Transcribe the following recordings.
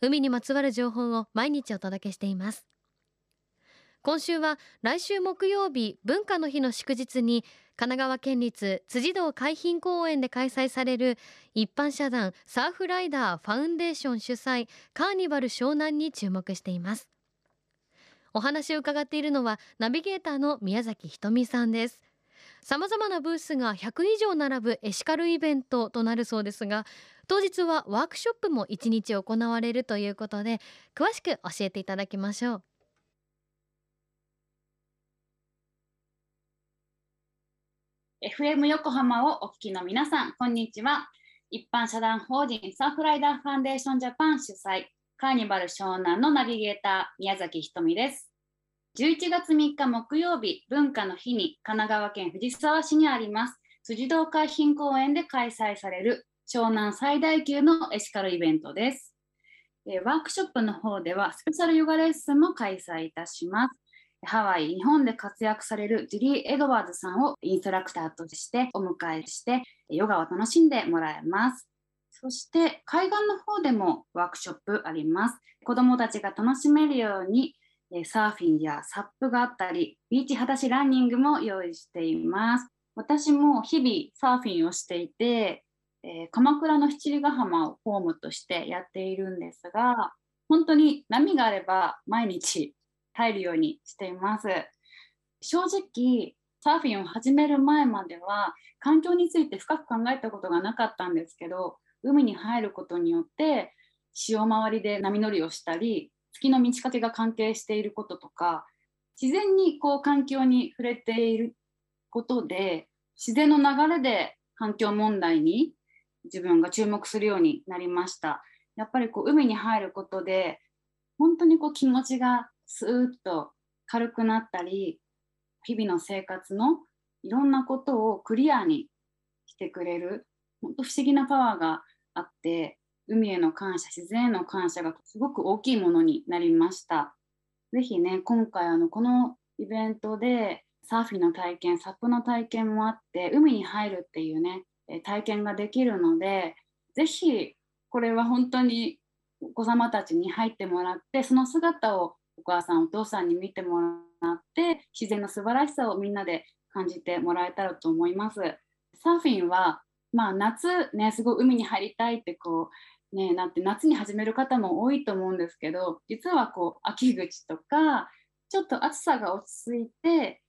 海にまつわる情報を毎日お届けしています。今週は来週木曜日文化の日の祝日に神奈川県立辻堂海浜公園で開催される一般社団サーフライダーファウンデーション主催カーニバル湘南に注目しています。お話を伺っているのはナビゲーターの宮崎ひとみさんです。さまざまなブースが100以上並ぶエシカルイベントとなるそうですが当日はワークショップも1日行われるということで詳しく教えていただきましょう。FM 横浜をお聞きの皆さんこんにちは。一般社団法人サーフライダーファンデーションジャパン主催カーニバル湘南のナビゲーター宮崎ひとみです。11月3日木曜日文化の日に神奈川県藤沢市にあります辻堂海浜公園で開催される湘南最大級のエシカルイベントです。ワークショップの方ではスペシャルヨガレッスンも開催いたします。ハワイ、日本で活躍されるジュリー・エドワーズさんをインストラクターとしてお迎えしてヨガを楽しんでもらえます。そして海岸の方でもワークショップあります。子どもたちが楽しめるようにサーフィンやサップがあったり、ビーチ裸足ランニングも用意しています。私も日々サーフィンをしていて、えー、鎌倉の七里ヶ浜をホームとしてやっているんですが本当に波があれば毎日入るようにしています正直サーフィンを始める前までは環境について深く考えたことがなかったんですけど海に入ることによって潮回りで波乗りをしたり月の満ち欠けが関係していることとか自然にこう環境に触れていることで自然の流れで環境問題に自分が注目するようになりました。やっぱりこう海に入ることで本当にこう気持ちがスーッと軽くなったり日々の生活のいろんなことをクリアにしてくれる本当不思議なパワーがあって海への感謝自然への感謝がすごく大きいものになりました。ぜひね今回あのこのイベントでサーフィンの体験サップの体験もあって海に入るっていうね体験ができるのでぜひこれは本当にお子様たちに入ってもらってその姿をお母さんお父さんに見てもらって自然の素晴らしさをみんなで感じてもらえたらと思います。サーフィンは、まあ、夏ねすごい海に入りたいってこうねなって夏に始める方も多いと思うんですけど実はこう秋口とかちょっと暑さが落ち着いて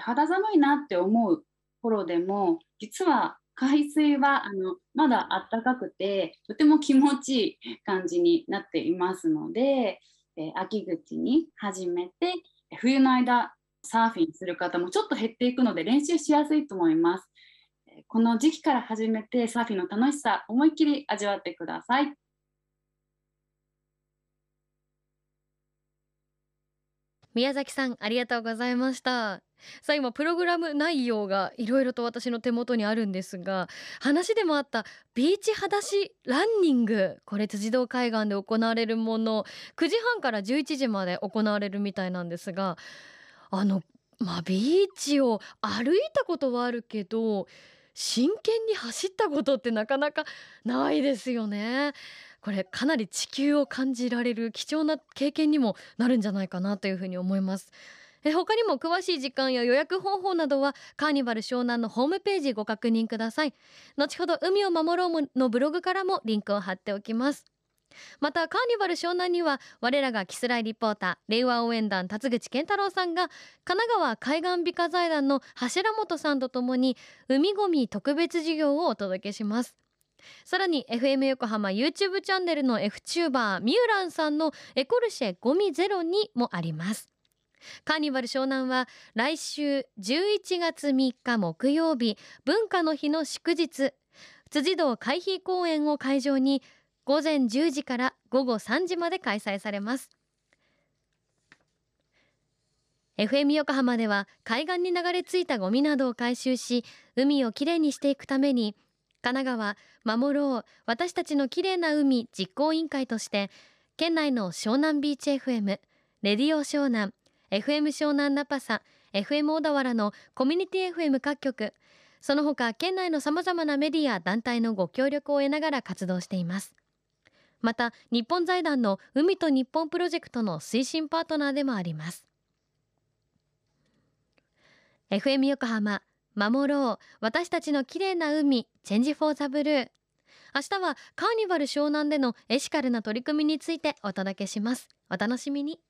肌寒いなって思う頃でも実は海水はあのまだあったかくてとても気持ちいい感じになっていますので、え、秋口に始めて冬の間サーフィンする方もちょっと減っていくので練習しやすいと思います。この時期から始めてサーフィンの楽しさ思いっきり味わってください。宮崎さんありがとうございました。さあ今プログラム内容がいろいろと私の手元にあるんですが話でもあったビーチ裸足ランニング。これ辻堂海岸で行われるもの。9時半から11時まで行われるみたいなんですがあのまあビーチを歩いたことはあるけど真剣に走ったことってなかなかないですよね。これかなり地球を感じられる貴重な経験にもなるんじゃないかなというふうに思います。え他にも詳しい時間や予約方法などはカーニバル湘南のホームページご確認ください。後ほど海を守ろうのブログからもリンクを貼っておきます。またカーニバル湘南には我らがキスライリポーター令和応援団辰口健太郎さんが神奈川海岸美化財団の柱本さんとともに海ごみ特別授業をお届けします。さらに FM 横浜 YouTube チャンネルの F チューバーミューランさんのエコルシェゴミゼロにもあります。カーニバル湘南は来週11月3日木曜日文化の日の祝日。辻堂海浜公園を会場に午前10時から午後3時まで開催されます。FM 横浜では海岸に流れ着いたゴミなどを回収し海をきれいにしていくために神奈川守ろう私たちのきれいな海実行委員会として県内の湘南ビーチ FM レディオ湘南 FM 湘南ナパサ FM 小田原のコミュニティ FM 各局その他県内のさまざまなメディア団体のご協力を得ながら活動しています。また日本財団の海と日本プロジェクトの推進パートナーでもあります。FM 横浜守ろう。私たちの綺麗な海チェンジフォーザブルー。明日はカーニバル湘南でのエシカルな取り組みについてお届けします。お楽しみに。